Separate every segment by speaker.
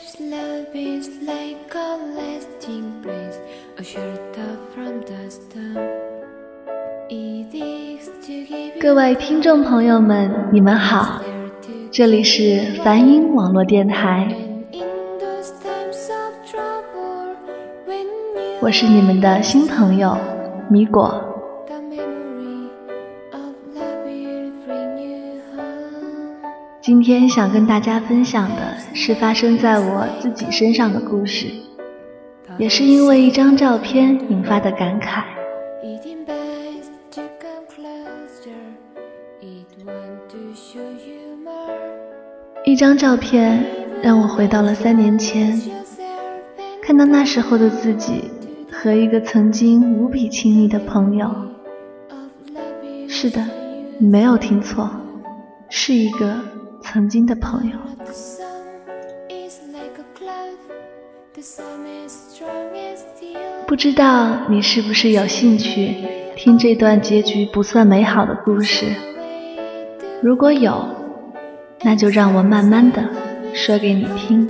Speaker 1: Love is like a lasting place, a shelter from the storm. It is to give you
Speaker 2: 各位听众朋友们，你们好这里是梵音网络电台我是你们的新朋友米果。今天想跟大家分享的是发生在我自己身上的故事，也是因为一张照片引发的感慨。一张照片让我回到了三年前，看到那时候的自己和一个曾经无比亲密的朋友。是的，你没有听错，是一个曾经的朋友，不知道你是不是有兴趣听这段结局不算美好的故事？如果有，那就让我慢慢的说给你听。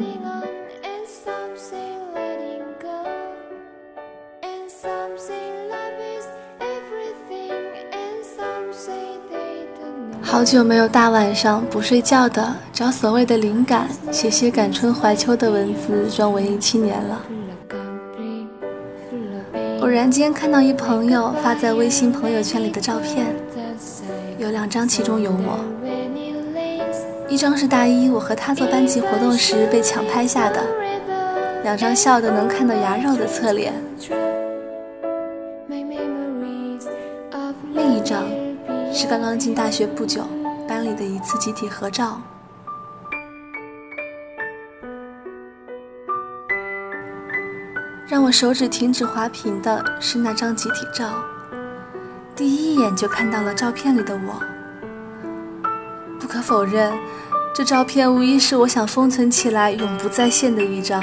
Speaker 3: 好久没有大晚上不睡觉的找所谓的灵感，写些感春怀秋的文字装文艺青年了。偶然间看到一朋友发在微信朋友圈里的照片，有两张，其中有我，一张是大一我和他做班级活动时被抢拍下的，两张笑得能看到牙肉的侧脸，是刚刚进大学不久班里的一次集体合照。让我手指停止滑屏的是那张集体照，第一眼就看到了照片里的我。不可否认，这照片无疑是我想封存起来永不再现的一张，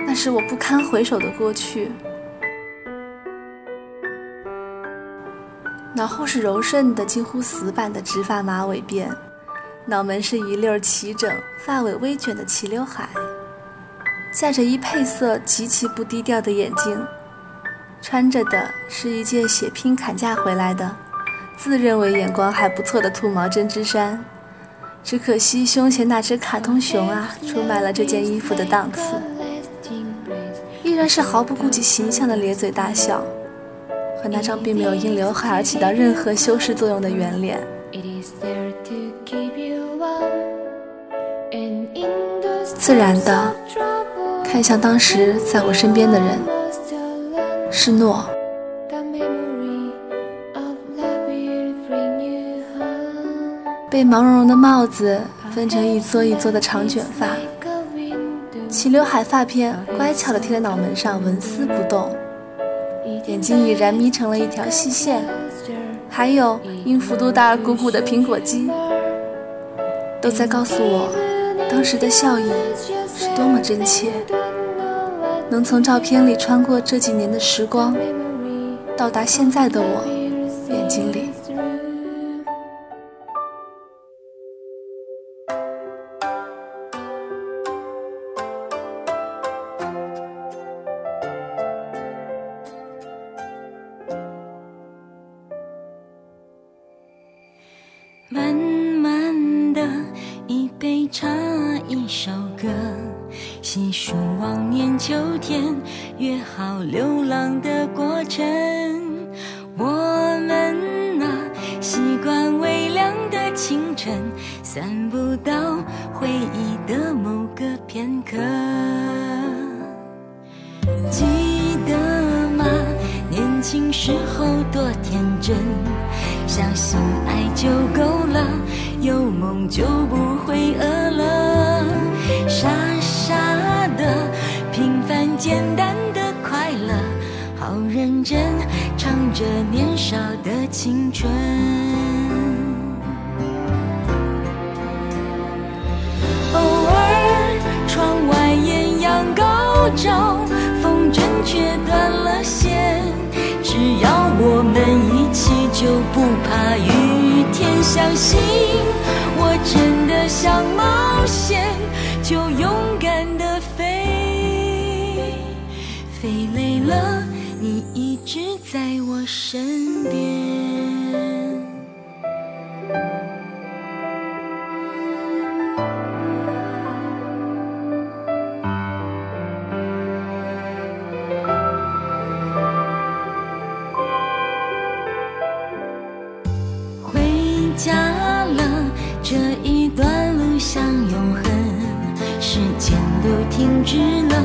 Speaker 3: 那是我不堪回首的过去。脑后是柔顺的、近乎死板的直发马尾辫，脑门是一溜儿齐整、发尾微卷的齐刘海，架着一配色极其不低调的眼镜，穿着的是一件血拼砍价回来的，自认为眼光还不错的兔毛针织衫，只可惜胸前那只卡通熊啊，出卖了这件衣服的档次。依然是毫不顾及形象的咧嘴大笑，但那张并没有因刘海而起到任何修饰作用的圆脸，自然的看向当时在我身边的人，是诺。被毛茸茸的帽子分成一撮一撮的长卷发，齐刘海发片乖巧的贴在脑门上，纹丝不动。眼睛已然眯成了一条细线，还有因幅度大而鼓鼓的苹果肌，都在告诉我，当时的笑意是多么真切。能从照片里穿过这几年的时光，到达现在的我眼睛里。
Speaker 4: 时候多天真相信爱就够了有梦就不会饿了。傻傻的平凡简单的快乐好认真唱着年少的青春。偶尔窗外艳阳高照风筝却断了线就不怕雨天。相信我真的想冒险，就勇敢的飞。飞累了，你一直在我身边。停止了，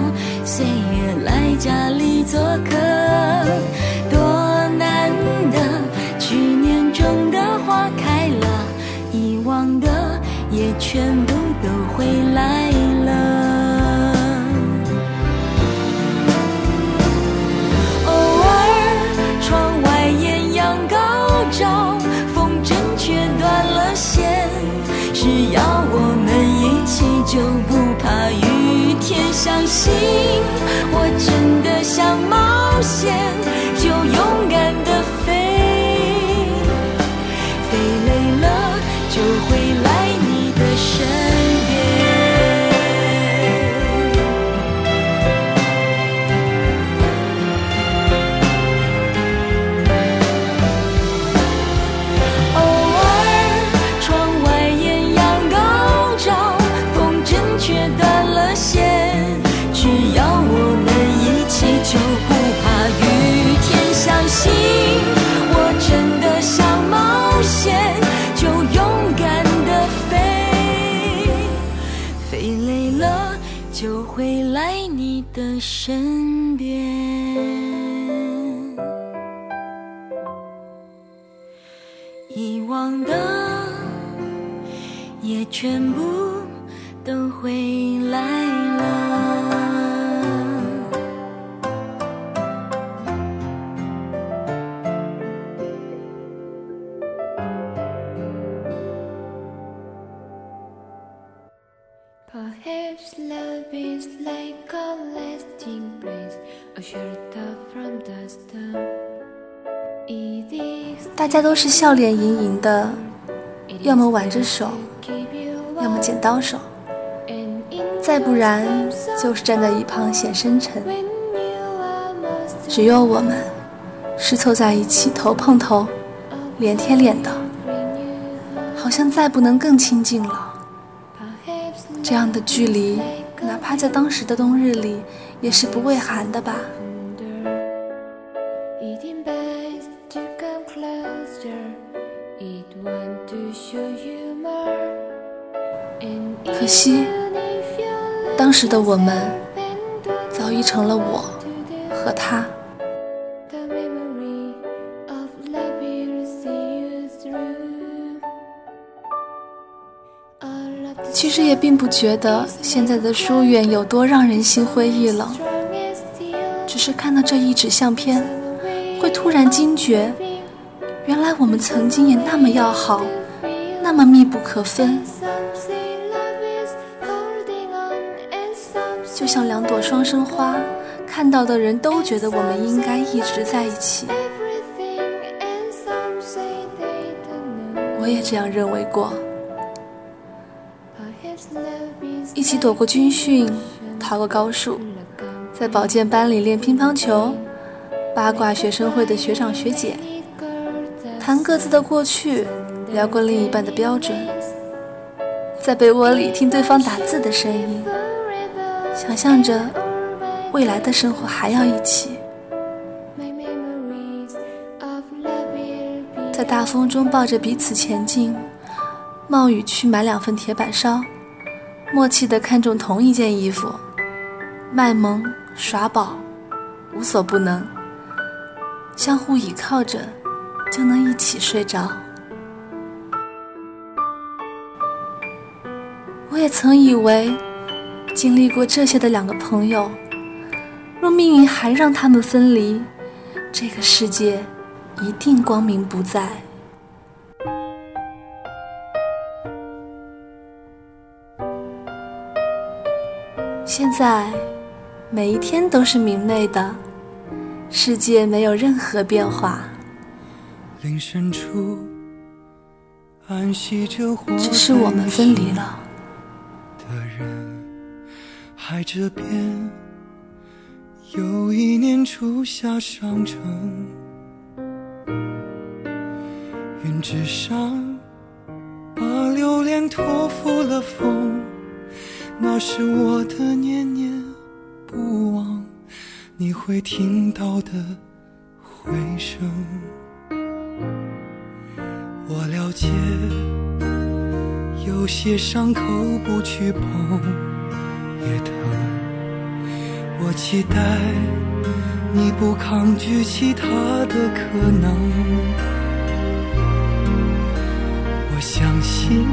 Speaker 4: 岁月来家里做客，相信我真的想冒险，
Speaker 3: 家都是笑脸盈盈的，要么挽着手，要么剪刀手，再不然就是站在一旁显深沉。只有我们是凑在一起，头碰头，脸贴脸的，好像再不能更亲近了。这样的距离。哪怕在当时的冬日里，也是不畏寒的吧。可惜，当时的我们早已成了我和他。其实也并不觉得现在的疏远有多让人心灰意冷，只是看到这一纸相片，会突然惊觉，原来我们曾经也那么要好，那么密不可分，就像两朵双生花，看到的人都觉得我们应该一直在一起。我也这样认为过。一起躲过军训，逃过高数，在保健班里练乒乓球，八卦学生会的学长学姐，谈各自的过去，聊过另一半的标准，在被窝里听对方打字的声音，想象着未来的生活还要一起，在大风中抱着彼此前进，冒雨去买两份铁板烧。默契地看中同一件衣服，卖萌耍宝，无所不能，相互倚靠着，就能一起睡着。我也曾以为，经历过这些的两个朋友，若命运还让他们分离，这个世界一定光明不再。现在，每一天都是明媚的，世界没有任何变化。
Speaker 5: 林深处安息着
Speaker 3: 只是我们分离了。
Speaker 5: 的人，海这边有一年初夏上城，云之上把留恋托付了风，那是我的念念不忘，你会听到的回声。我了解，有些伤口不去碰也疼。我期待你不抗拒其他的可能。我相信，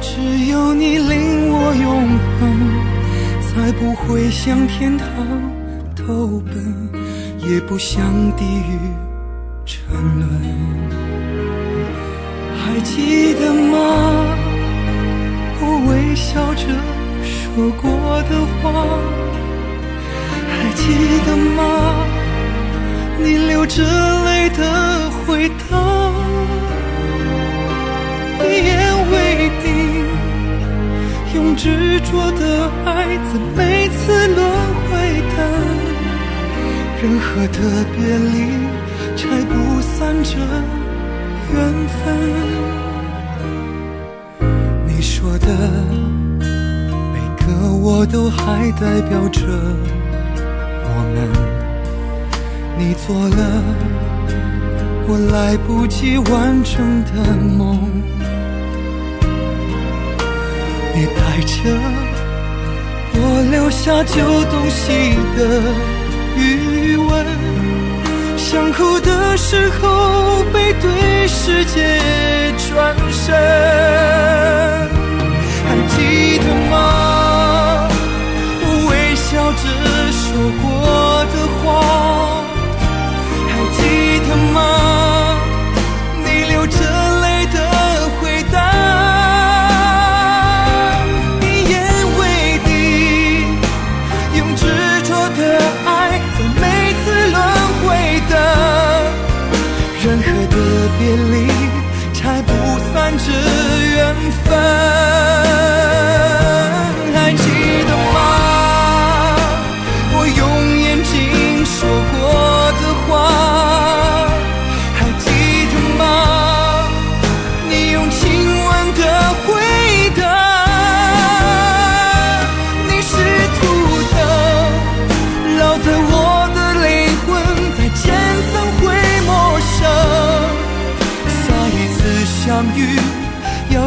Speaker 5: 只有你令我永恒，才不会向天堂投奔，也不向地狱沉沦。还记得吗？我微笑着说过的话，还记得吗？你流着泪的回答，一言为定，用执着的爱在每次轮回的任何的别离，拆不散这。缘分，你说的每个我都还代表着。你做了我来不及完成的梦，你带着我留下旧东西的余温。想哭的时候，背对世界转身，还记得吗？我微笑着说过的话，记得吗？你流着泪的回答，一言为定，用执着的爱在每次轮回的任何的别离，拆不散这缘分。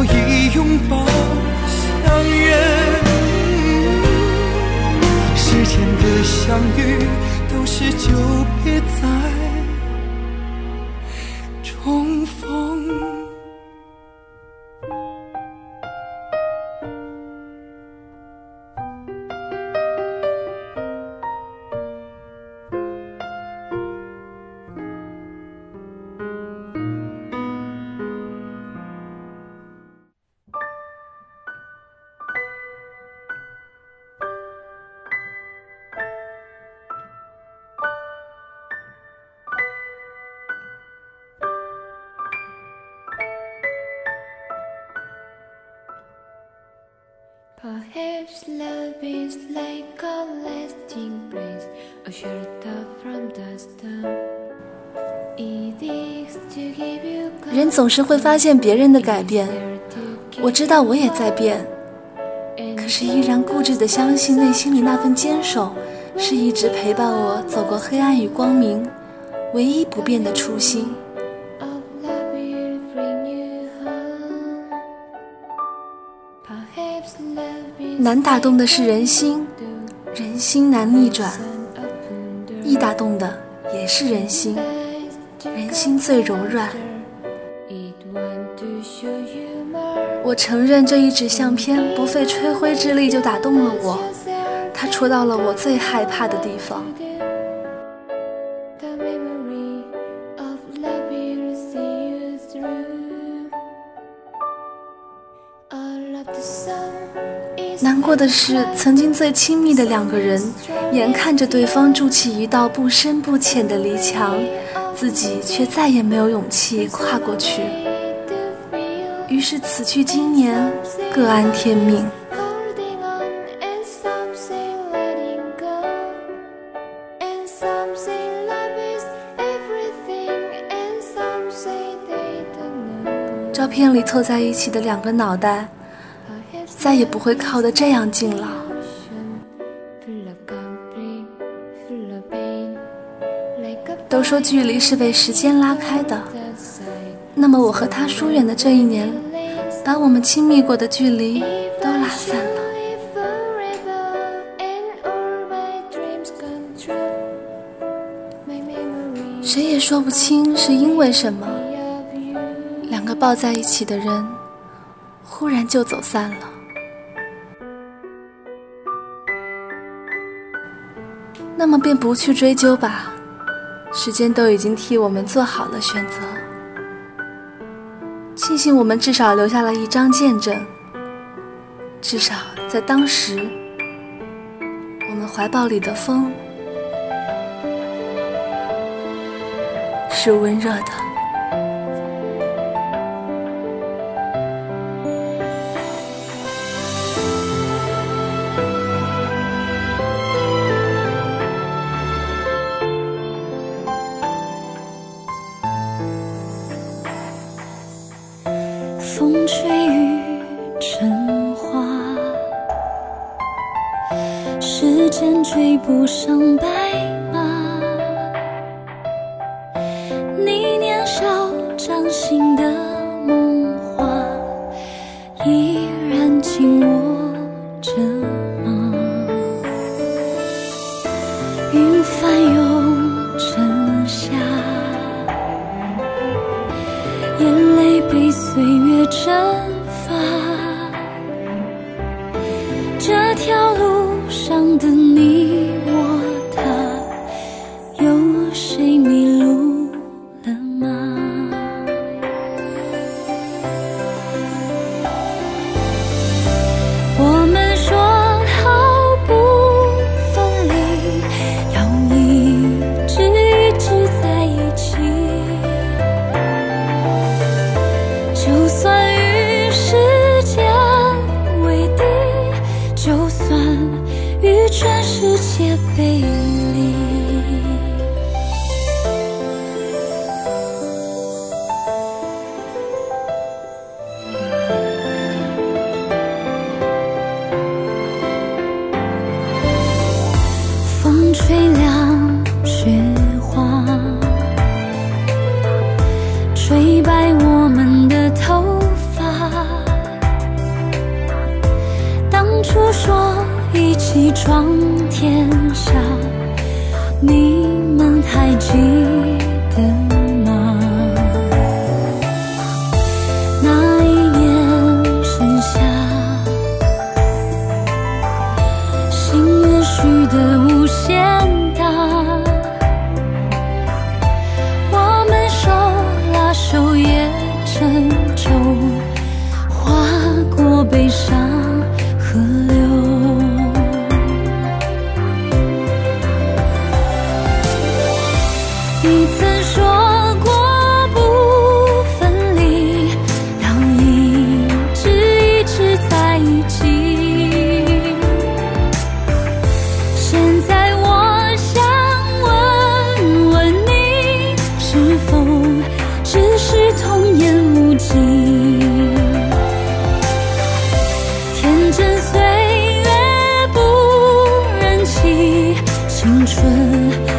Speaker 5: 以拥抱相约。时间的相遇，都是久
Speaker 1: love is like a lasting breeze, a shelter from the storm.
Speaker 3: 人总是会发现别人的改变，我知道我也在变，可是依然固执的相信内心里那份坚守，是一直陪伴我走过黑暗与光明，唯一不变的初心。难打动的是人心，人心难逆转；易打动的也是人心，人心最柔软。我承认这一纸相片不费吹灰之力就打动了我，它戳到了我最害怕的地方。难过的是，曾经最亲密的两个人，眼看着对方筑起一道不深不浅的篱墙，自己却再也没有勇气跨过去。于是，此去经年，各安天命。照片里凑在一起的两个脑袋。再也不会靠得这样近了。都说距离是被时间拉开的，那么我和他疏远的这一年，把我们亲密过的距离都拉散了。谁也说不清是因为什么，两个抱在一起的人，忽然就走散了。那么便不去追究吧，时间都已经替我们做好了选择。庆幸我们至少留下了一张见证，至少在当时，我们怀抱里的风是温热的。
Speaker 4: 你。任岁月不忍欺青春。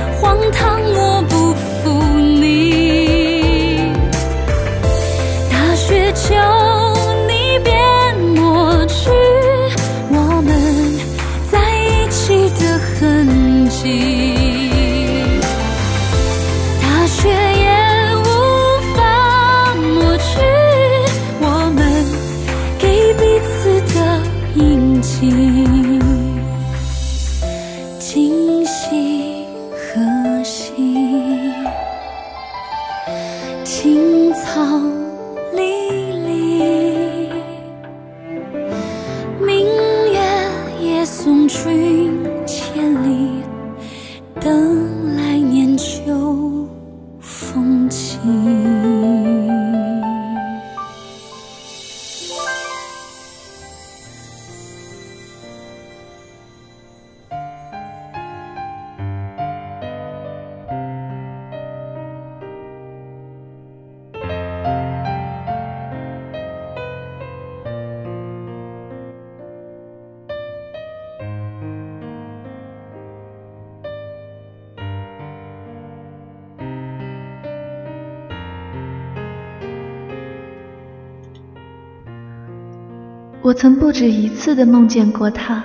Speaker 3: 我曾不止一次的梦见过他，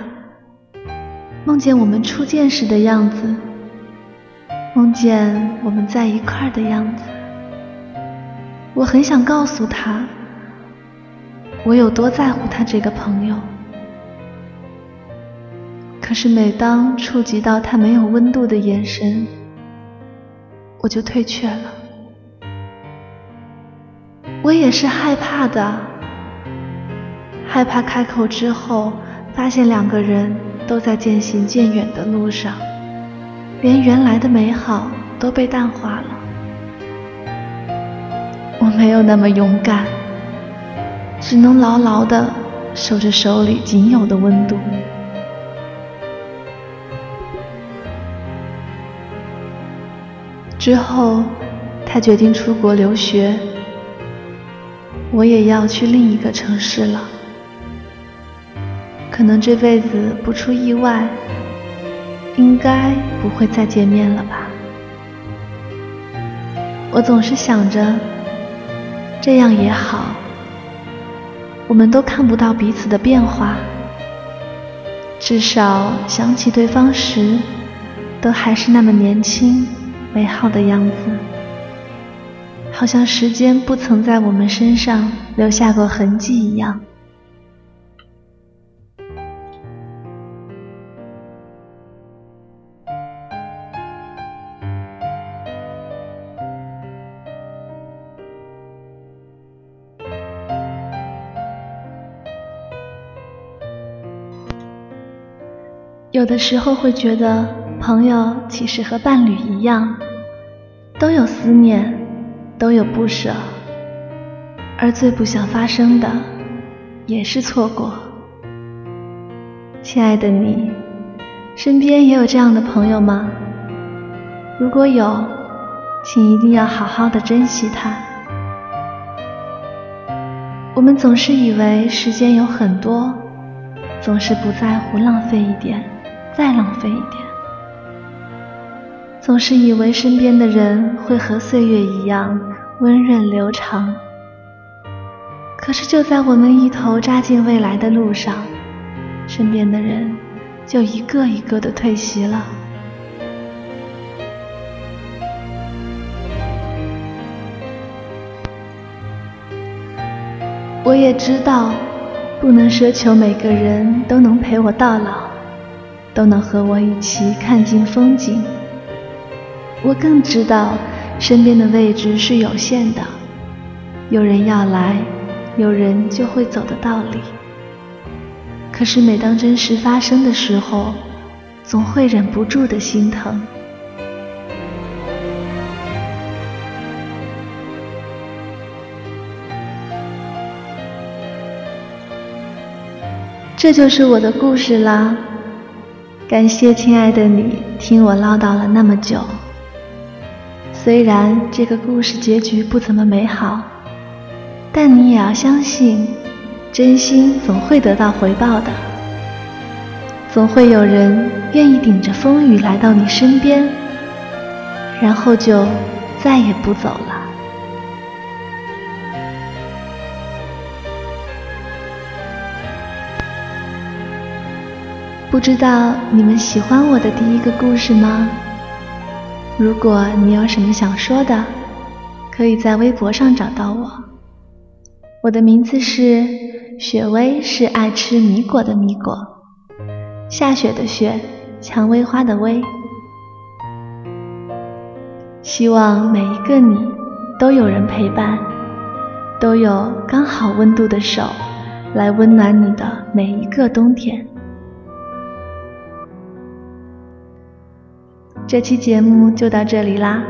Speaker 3: 梦见我们初见时的样子，梦见我们在一块儿的样子。我很想告诉他，我有多在乎他这个朋友。可是每当触及到他没有温度的眼神，我就退却了。我也是害怕的。害怕开口之后，发现两个人都在渐行渐远的路上，连原来的美好都被淡化了。我没有那么勇敢，只能牢牢地守着手里仅有的温度。之后，他决定出国留学，我也要去另一个城市了。可能这辈子不出意外，应该不会再见面了吧？我总是想着，这样也好，我们都看不到彼此的变化，至少想起对方时，都还是那么年轻、美好的样子，好像时间不曾在我们身上留下过痕迹一样。有的时候会觉得，朋友其实和伴侣一样，都有思念，都有不舍，而最不想发生的，也是错过。亲爱的你，身边也有这样的朋友吗？如果有，请一定要好好的珍惜他。我们总是以为时间有很多，总是不在乎浪费一点。再浪费一点，总是以为身边的人会和岁月一样温润流长。可是就在我们一头扎进未来的路上，身边的人就一个一个的退席了。我也知道，不能奢求每个人都能陪我到老。都能和我一起看尽风景。我更知道，身边的位置是有限的，有人要来，有人就会走的道理。可是每当真实发生的时候，总会忍不住的心疼。这就是我的故事啦。感谢亲爱的你听我唠叨了那么久。虽然这个故事结局不怎么美好，但你也要相信，真心总会得到回报的。总会有人愿意顶着风雨来到你身边，然后就再也不走了。不知道你们喜欢我的第一个故事吗？如果你有什么想说的，可以在微博上找到我。我的名字是雪薇，是爱吃米果的米果，下雪的雪，蔷薇花的薇。希望每一个你都有人陪伴，都有刚好温度的手来温暖你的每一个冬天。
Speaker 2: 这期节目就到这里啦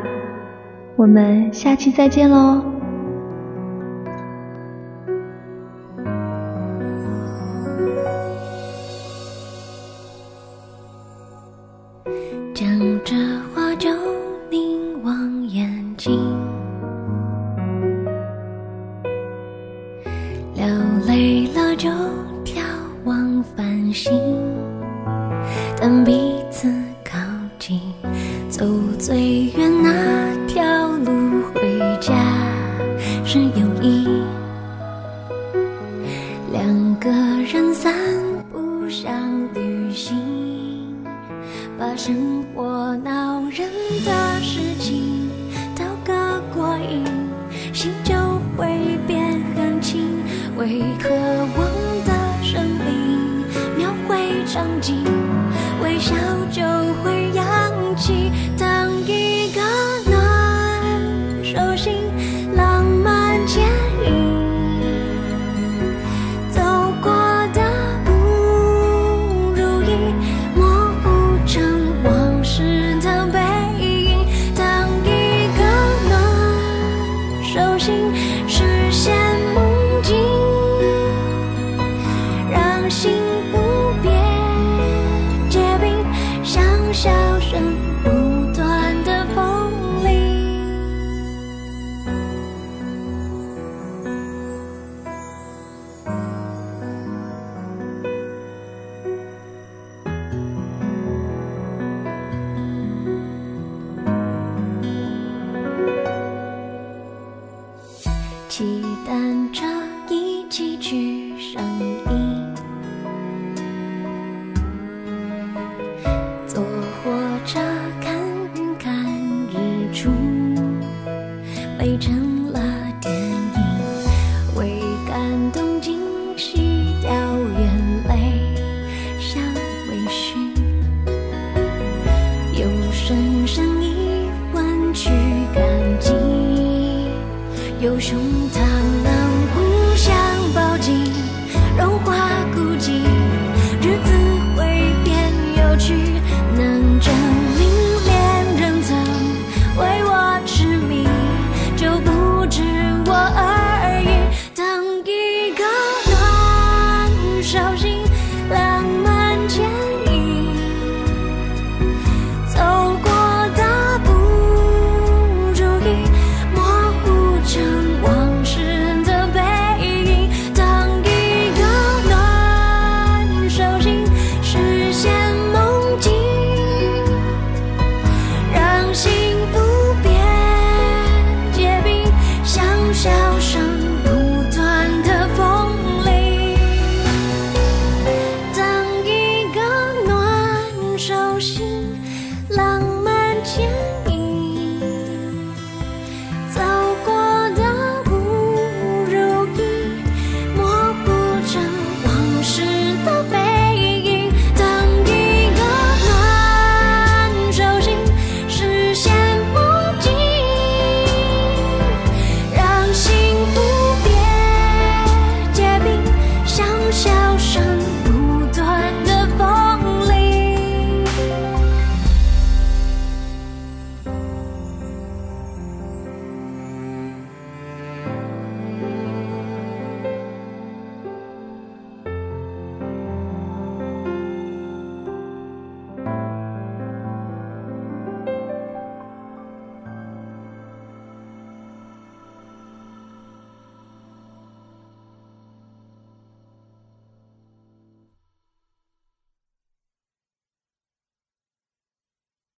Speaker 2: 我们下期再见喽
Speaker 4: 是友谊